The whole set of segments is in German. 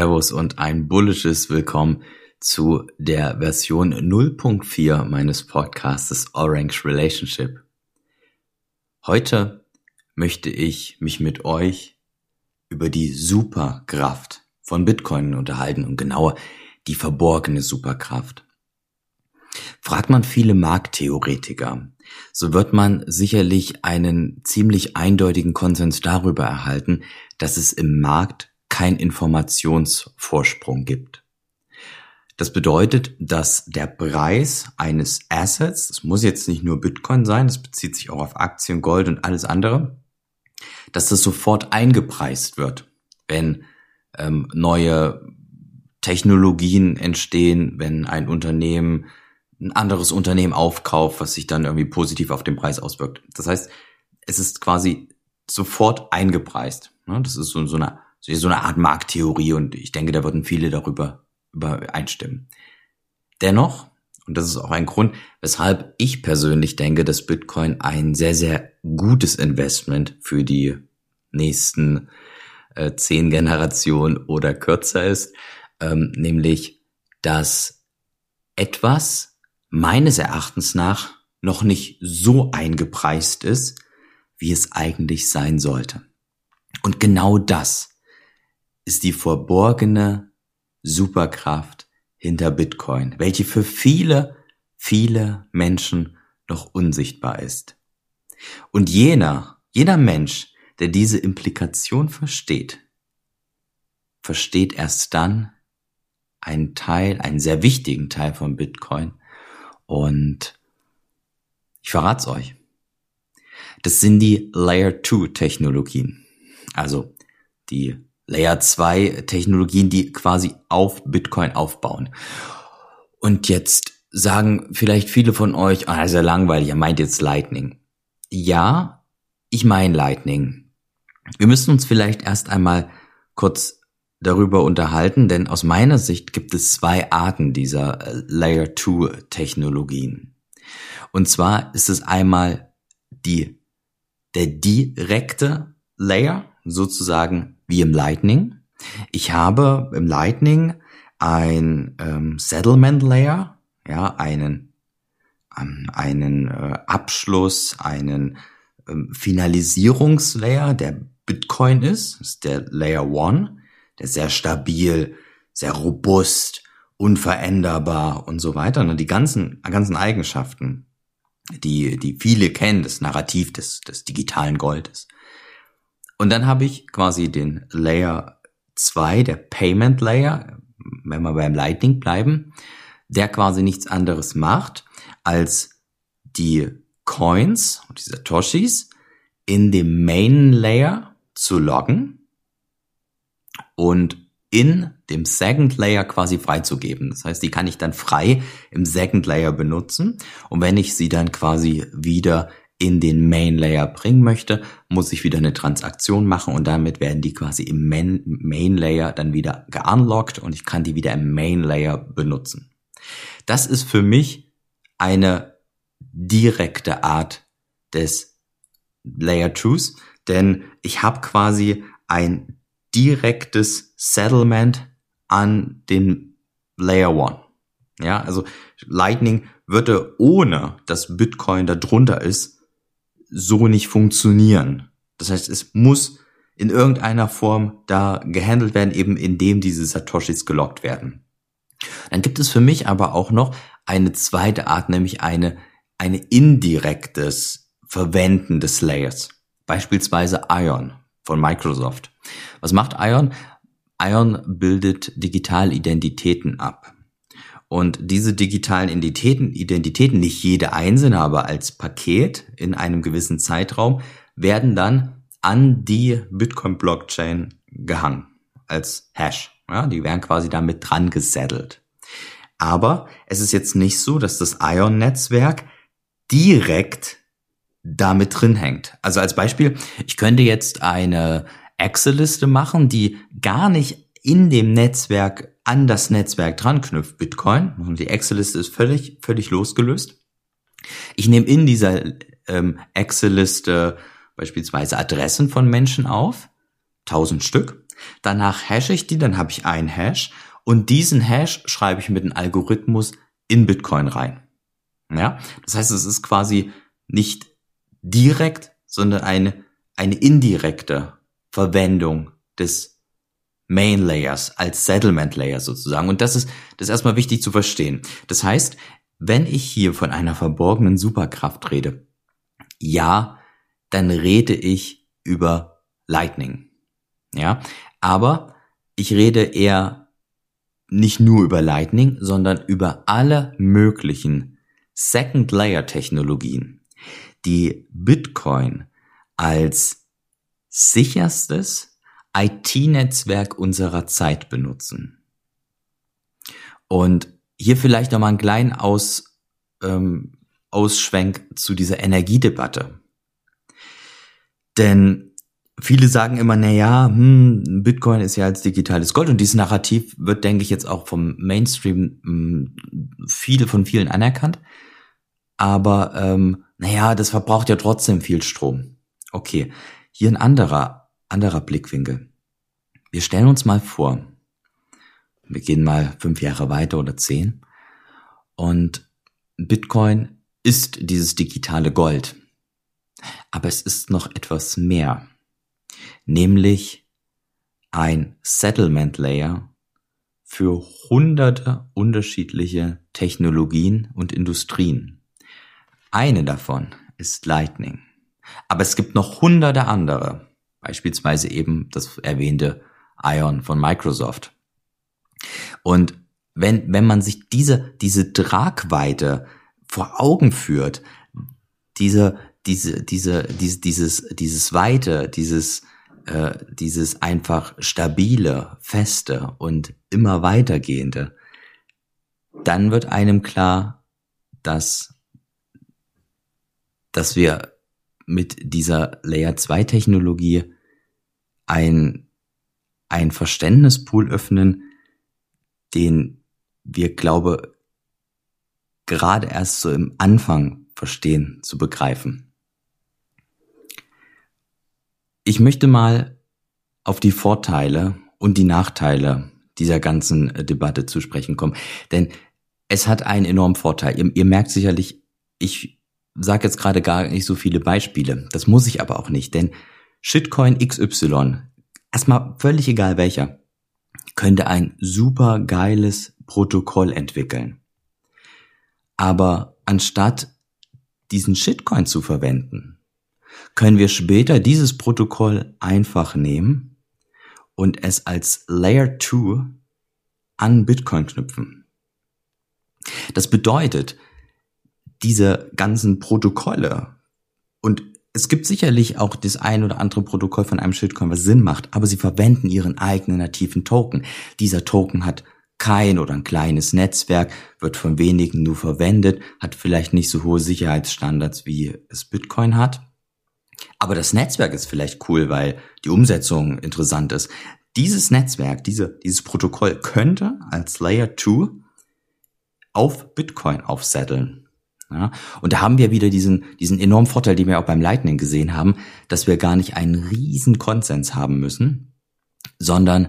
Servus und ein bullisches Willkommen zu der Version 0.4 meines Podcastes Orange Relationship. Heute möchte ich mich mit euch über die Superkraft von Bitcoin unterhalten und genauer die verborgene Superkraft. Fragt man viele Markttheoretiker, so wird man sicherlich einen ziemlich eindeutigen Konsens darüber erhalten, dass es im Markt kein Informationsvorsprung gibt. Das bedeutet, dass der Preis eines Assets, das muss jetzt nicht nur Bitcoin sein, das bezieht sich auch auf Aktien, Gold und alles andere, dass das sofort eingepreist wird, wenn ähm, neue Technologien entstehen, wenn ein Unternehmen ein anderes Unternehmen aufkauft, was sich dann irgendwie positiv auf den Preis auswirkt. Das heißt, es ist quasi sofort eingepreist. Ne? Das ist so, so eine so eine Art Markttheorie und ich denke, da würden viele darüber übereinstimmen. Dennoch, und das ist auch ein Grund, weshalb ich persönlich denke, dass Bitcoin ein sehr, sehr gutes Investment für die nächsten äh, zehn Generationen oder kürzer ist, ähm, nämlich, dass etwas meines Erachtens nach noch nicht so eingepreist ist, wie es eigentlich sein sollte. Und genau das ist die verborgene Superkraft hinter Bitcoin, welche für viele, viele Menschen noch unsichtbar ist. Und jener, jener Mensch, der diese Implikation versteht, versteht erst dann einen Teil, einen sehr wichtigen Teil von Bitcoin. Und ich verrat's euch. Das sind die Layer 2 Technologien. Also die Layer 2 Technologien, die quasi auf Bitcoin aufbauen. Und jetzt sagen vielleicht viele von euch, ah, ist ja langweilig, er meint jetzt Lightning. Ja, ich meine Lightning. Wir müssen uns vielleicht erst einmal kurz darüber unterhalten, denn aus meiner Sicht gibt es zwei Arten dieser äh, Layer 2 Technologien. Und zwar ist es einmal die, der direkte Layer, sozusagen wie im Lightning. Ich habe im Lightning ein ähm, Settlement Layer, ja, einen, ähm, einen äh, Abschluss, einen ähm, Finalisierungslayer, der Bitcoin ist, ist der Layer One, der ist sehr stabil, sehr robust, unveränderbar und so weiter. Und die ganzen, ganzen Eigenschaften, die, die viele kennen, das Narrativ des, des digitalen Goldes. Und dann habe ich quasi den Layer 2, der Payment Layer, wenn wir beim Lightning bleiben, der quasi nichts anderes macht, als die Coins und die Satoshis in dem Main Layer zu loggen und in dem Second Layer quasi freizugeben. Das heißt, die kann ich dann frei im Second Layer benutzen. Und wenn ich sie dann quasi wieder in den Main Layer bringen möchte, muss ich wieder eine Transaktion machen und damit werden die quasi im Main, Main Layer dann wieder geunlockt und ich kann die wieder im Main Layer benutzen. Das ist für mich eine direkte Art des Layer Truth, denn ich habe quasi ein direktes Settlement an den Layer One. Ja, also Lightning würde ohne dass Bitcoin da drunter ist, so nicht funktionieren. Das heißt, es muss in irgendeiner Form da gehandelt werden, eben indem diese Satoshis gelockt werden. Dann gibt es für mich aber auch noch eine zweite Art, nämlich eine, eine indirektes Verwenden des Layers. Beispielsweise Ion von Microsoft. Was macht Ion? Ion bildet Digitalidentitäten ab. Und diese digitalen Identitäten, Identitäten, nicht jede einzelne, aber als Paket in einem gewissen Zeitraum, werden dann an die Bitcoin-Blockchain gehangen als Hash. Ja, die werden quasi damit dran gesettelt. Aber es ist jetzt nicht so, dass das Ion-Netzwerk direkt damit drin hängt. Also als Beispiel, ich könnte jetzt eine Excel-Liste machen, die gar nicht in dem Netzwerk an das Netzwerk dran knüpft Bitcoin. Und die Excel-Liste ist völlig, völlig losgelöst. Ich nehme in dieser ähm, Excel-Liste beispielsweise Adressen von Menschen auf, 1000 Stück. Danach hashe ich die, dann habe ich einen Hash und diesen Hash schreibe ich mit einem Algorithmus in Bitcoin rein. Ja, das heißt, es ist quasi nicht direkt, sondern eine, eine indirekte Verwendung des Main Layers als Settlement Layer sozusagen. Und das ist, das ist erstmal wichtig zu verstehen. Das heißt, wenn ich hier von einer verborgenen Superkraft rede, ja, dann rede ich über Lightning. Ja, aber ich rede eher nicht nur über Lightning, sondern über alle möglichen Second Layer Technologien, die Bitcoin als sicherstes IT-Netzwerk unserer Zeit benutzen. Und hier vielleicht nochmal einen kleinen Aus, ähm, Ausschwenk zu dieser Energiedebatte. Denn viele sagen immer, na ja, hm, Bitcoin ist ja als digitales Gold und dieses Narrativ wird, denke ich, jetzt auch vom Mainstream hm, viele von vielen anerkannt. Aber ähm, naja, das verbraucht ja trotzdem viel Strom. Okay, hier ein anderer, anderer Blickwinkel. Wir stellen uns mal vor, wir gehen mal fünf Jahre weiter oder zehn und Bitcoin ist dieses digitale Gold. Aber es ist noch etwas mehr, nämlich ein Settlement Layer für hunderte unterschiedliche Technologien und Industrien. Eine davon ist Lightning. Aber es gibt noch hunderte andere, beispielsweise eben das erwähnte Ion von Microsoft. Und wenn, wenn man sich diese, diese Tragweite vor Augen führt, diese, diese, diese, diese, dieses, dieses Weite, dieses, äh, dieses einfach stabile, feste und immer weitergehende, dann wird einem klar, dass, dass wir mit dieser Layer 2 Technologie ein, ein Verständnispool öffnen, den wir, glaube, gerade erst so im Anfang verstehen, zu begreifen. Ich möchte mal auf die Vorteile und die Nachteile dieser ganzen äh, Debatte zu sprechen kommen. Denn es hat einen enormen Vorteil. Ihr, ihr merkt sicherlich, ich sage jetzt gerade gar nicht so viele Beispiele. Das muss ich aber auch nicht, denn Shitcoin XY, erstmal völlig egal welcher, könnte ein super geiles Protokoll entwickeln. Aber anstatt diesen Shitcoin zu verwenden, können wir später dieses Protokoll einfach nehmen und es als Layer 2 an Bitcoin knüpfen. Das bedeutet, diese ganzen Protokolle und es gibt sicherlich auch das ein oder andere Protokoll von einem Shitcoin, was Sinn macht, aber sie verwenden ihren eigenen nativen Token. Dieser Token hat kein oder ein kleines Netzwerk, wird von wenigen nur verwendet, hat vielleicht nicht so hohe Sicherheitsstandards, wie es Bitcoin hat. Aber das Netzwerk ist vielleicht cool, weil die Umsetzung interessant ist. Dieses Netzwerk, diese, dieses Protokoll könnte als Layer 2 auf Bitcoin aufsetteln. Ja, und da haben wir wieder diesen, diesen enormen Vorteil, den wir auch beim Lightning gesehen haben, dass wir gar nicht einen riesen Konsens haben müssen, sondern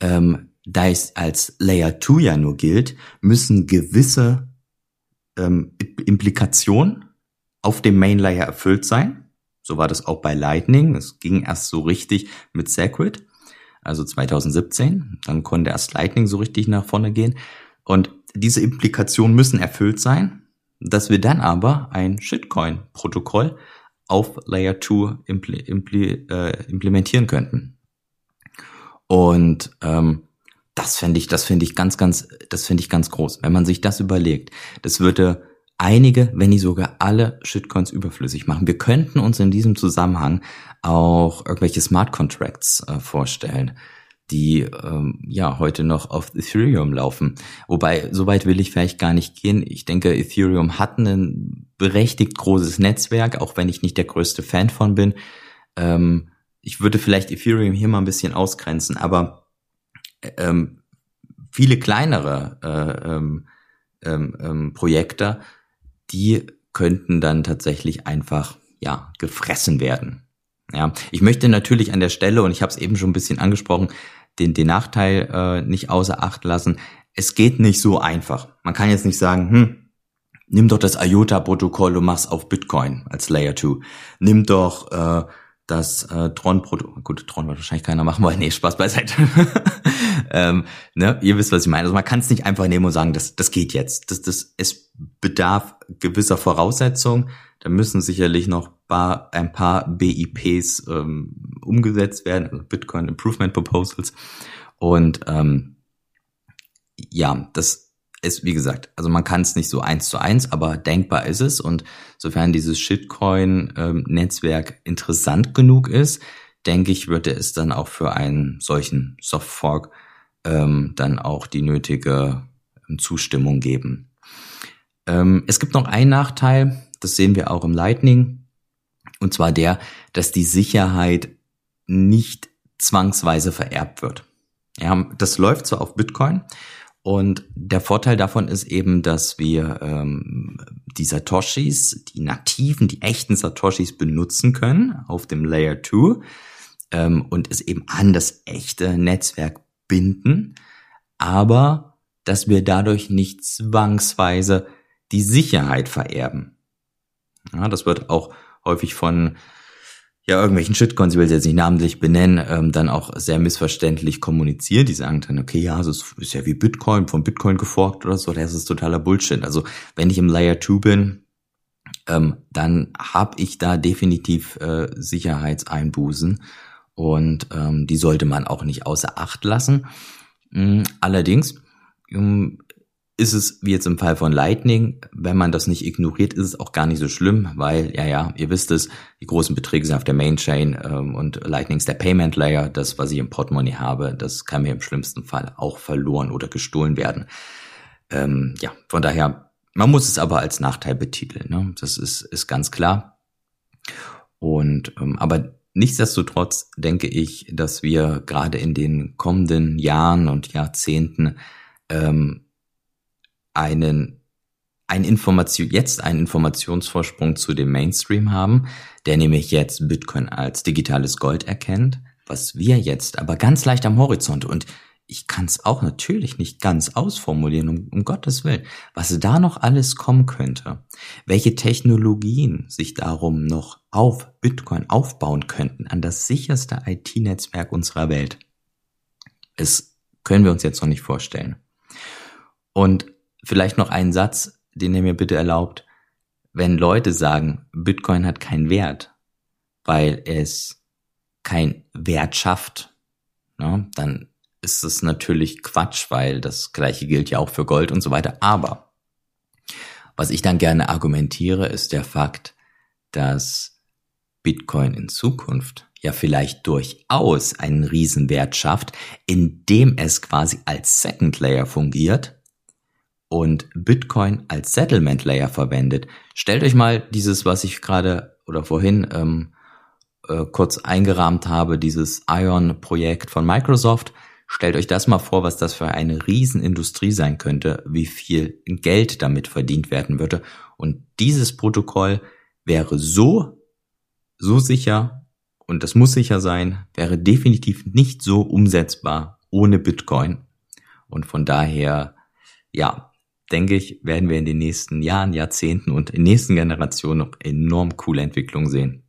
ähm, da es als Layer 2 ja nur gilt, müssen gewisse ähm, Implikationen auf dem Main Layer erfüllt sein. So war das auch bei Lightning. Es ging erst so richtig mit Sacred, also 2017. Dann konnte erst Lightning so richtig nach vorne gehen. Und diese Implikationen müssen erfüllt sein dass wir dann aber ein Shitcoin-Protokoll auf Layer 2 impl impl äh, implementieren könnten. Und ähm, das finde ich, das finde ich ganz, ganz, das finde ich ganz groß. Wenn man sich das überlegt, das würde einige, wenn nicht sogar alle Shitcoins überflüssig machen. Wir könnten uns in diesem Zusammenhang auch irgendwelche Smart Contracts äh, vorstellen die ähm, ja heute noch auf Ethereum laufen. Wobei, soweit will ich vielleicht gar nicht gehen. Ich denke, Ethereum hat ein berechtigt großes Netzwerk, auch wenn ich nicht der größte Fan von bin. Ähm, ich würde vielleicht Ethereum hier mal ein bisschen ausgrenzen, aber ähm, viele kleinere äh, ähm, ähm, ähm Projekte, die könnten dann tatsächlich einfach ja gefressen werden. Ja, ich möchte natürlich an der Stelle, und ich habe es eben schon ein bisschen angesprochen, den, den Nachteil äh, nicht außer Acht lassen. Es geht nicht so einfach. Man kann jetzt nicht sagen, hm, nimm doch das IOTA-Protokoll und mach's auf Bitcoin als Layer 2. Nimm doch äh, das äh, Tron-Protokoll, gut, Tron wird wahrscheinlich keiner machen wollen, nee, Spaß beiseite. ähm, ne, ihr wisst, was ich meine. Also man kann es nicht einfach nehmen und sagen, das, das geht jetzt. Das, das, es bedarf gewisser Voraussetzungen. Da müssen sicherlich noch ein paar BIPs ähm, umgesetzt werden, also Bitcoin Improvement Proposals. Und ähm, ja, das ist, wie gesagt, also man kann es nicht so eins zu eins, aber denkbar ist es. Und sofern dieses Shitcoin-Netzwerk ähm, interessant genug ist, denke ich, würde es dann auch für einen solchen Softfork ähm, dann auch die nötige ähm, Zustimmung geben. Ähm, es gibt noch einen Nachteil, das sehen wir auch im Lightning, und zwar der, dass die Sicherheit nicht zwangsweise vererbt wird. Ja, das läuft so auf Bitcoin. Und der Vorteil davon ist eben, dass wir ähm, die Satoshis, die nativen, die echten Satoshis benutzen können auf dem Layer 2 ähm, und es eben an das echte Netzwerk binden, aber dass wir dadurch nicht zwangsweise die Sicherheit vererben. Ja, das wird auch häufig von ja, irgendwelchen Shitcoins, ich will es jetzt nicht namentlich benennen, ähm, dann auch sehr missverständlich kommuniziert. Die sagen dann, okay, ja, das ist ja wie Bitcoin, von Bitcoin geforkt oder so, das ist totaler Bullshit. Also wenn ich im Layer 2 bin, ähm, dann habe ich da definitiv äh, Sicherheitseinbußen und ähm, die sollte man auch nicht außer Acht lassen. Mhm, allerdings ist es, wie jetzt im Fall von Lightning, wenn man das nicht ignoriert, ist es auch gar nicht so schlimm, weil, ja, ja, ihr wisst es, die großen Beträge sind auf der Main Chain ähm, und Lightning ist der Payment Layer, das, was ich im Portemonnaie habe, das kann mir im schlimmsten Fall auch verloren oder gestohlen werden. Ähm, ja, von daher, man muss es aber als Nachteil betiteln, ne? das ist, ist ganz klar. Und, ähm, aber nichtsdestotrotz denke ich, dass wir gerade in den kommenden Jahren und Jahrzehnten ähm, einen ein Information, jetzt einen Informationsvorsprung zu dem Mainstream haben, der nämlich jetzt Bitcoin als digitales Gold erkennt, was wir jetzt aber ganz leicht am Horizont und ich kann es auch natürlich nicht ganz ausformulieren, um, um Gottes Willen, was da noch alles kommen könnte, welche Technologien sich darum noch auf Bitcoin aufbauen könnten, an das sicherste IT-Netzwerk unserer Welt. Es können wir uns jetzt noch nicht vorstellen. Und Vielleicht noch einen Satz, den ihr mir bitte erlaubt. Wenn Leute sagen, Bitcoin hat keinen Wert, weil es kein Wert schafft, ne, dann ist es natürlich Quatsch, weil das gleiche gilt ja auch für Gold und so weiter. Aber was ich dann gerne argumentiere, ist der Fakt, dass Bitcoin in Zukunft ja vielleicht durchaus einen Riesenwert schafft, indem es quasi als Second Layer fungiert und Bitcoin als Settlement Layer verwendet. Stellt euch mal dieses, was ich gerade oder vorhin ähm, äh, kurz eingerahmt habe, dieses Ion-Projekt von Microsoft. Stellt euch das mal vor, was das für eine Riesenindustrie sein könnte, wie viel Geld damit verdient werden würde. Und dieses Protokoll wäre so, so sicher, und das muss sicher sein, wäre definitiv nicht so umsetzbar ohne Bitcoin. Und von daher, ja, denke ich, werden wir in den nächsten Jahren, Jahrzehnten und in nächsten Generationen noch enorm coole Entwicklungen sehen.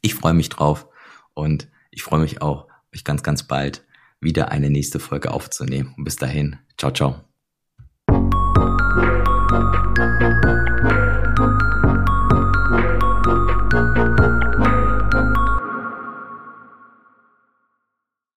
Ich freue mich drauf und ich freue mich auch, euch ganz, ganz bald wieder eine nächste Folge aufzunehmen. Und bis dahin, ciao, ciao.